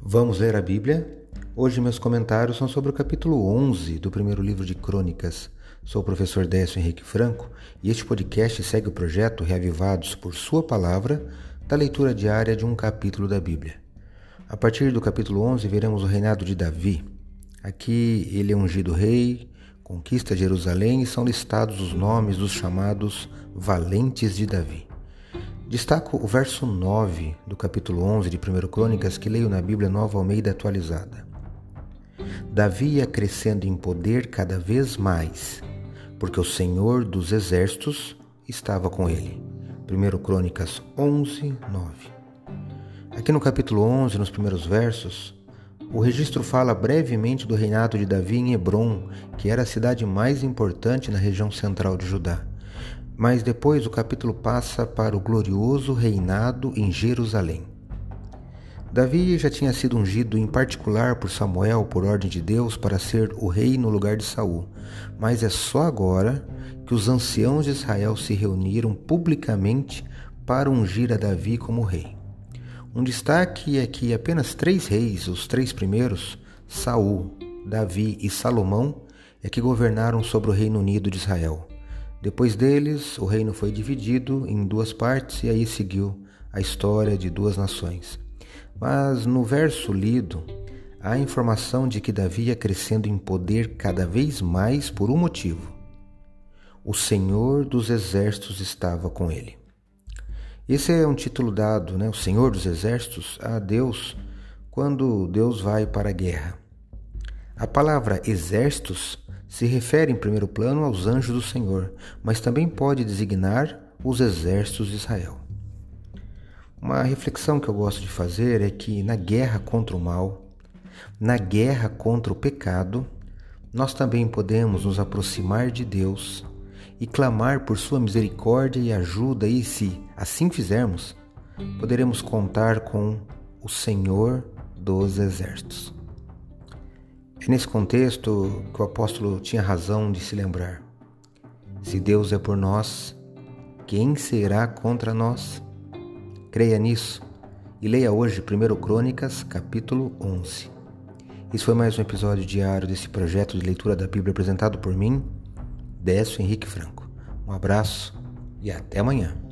Vamos ler a Bíblia? Hoje meus comentários são sobre o capítulo 11 do primeiro livro de Crônicas. Sou o professor Décio Henrique Franco e este podcast segue o projeto Reavivados por Sua Palavra da leitura diária de um capítulo da Bíblia. A partir do capítulo 11 veremos o reinado de Davi. Aqui ele é ungido rei, conquista Jerusalém e são listados os nomes dos chamados valentes de Davi. Destaco o verso 9 do capítulo 11 de 1 Crônicas que leio na Bíblia Nova Almeida atualizada. Davi ia crescendo em poder cada vez mais, porque o Senhor dos Exércitos estava com ele. 1 Crônicas 11, 9. Aqui no capítulo 11, nos primeiros versos, o registro fala brevemente do reinado de Davi em Hebron, que era a cidade mais importante na região central de Judá. Mas depois o capítulo passa para o glorioso reinado em Jerusalém. Davi já tinha sido ungido em particular por Samuel por ordem de Deus para ser o rei no lugar de Saul, mas é só agora que os anciãos de Israel se reuniram publicamente para ungir a Davi como rei. Um destaque é que apenas três reis, os três primeiros, Saul, Davi e Salomão, é que governaram sobre o Reino Unido de Israel. Depois deles, o reino foi dividido em duas partes e aí seguiu a história de duas nações. Mas no verso lido, há a informação de que Davi ia crescendo em poder cada vez mais por um motivo. O Senhor dos Exércitos estava com ele. Esse é um título dado, né, o Senhor dos Exércitos, a Deus quando Deus vai para a guerra. A palavra exércitos se refere em primeiro plano aos anjos do Senhor, mas também pode designar os exércitos de Israel. Uma reflexão que eu gosto de fazer é que na guerra contra o mal, na guerra contra o pecado, nós também podemos nos aproximar de Deus e clamar por Sua misericórdia e ajuda, e se assim fizermos, poderemos contar com o Senhor dos Exércitos. É nesse contexto que o apóstolo tinha razão de se lembrar. Se Deus é por nós, quem será contra nós? Creia nisso e leia hoje 1 Crônicas, capítulo 11. Isso foi mais um episódio diário desse projeto de leitura da Bíblia apresentado por mim, Décio Henrique Franco. Um abraço e até amanhã.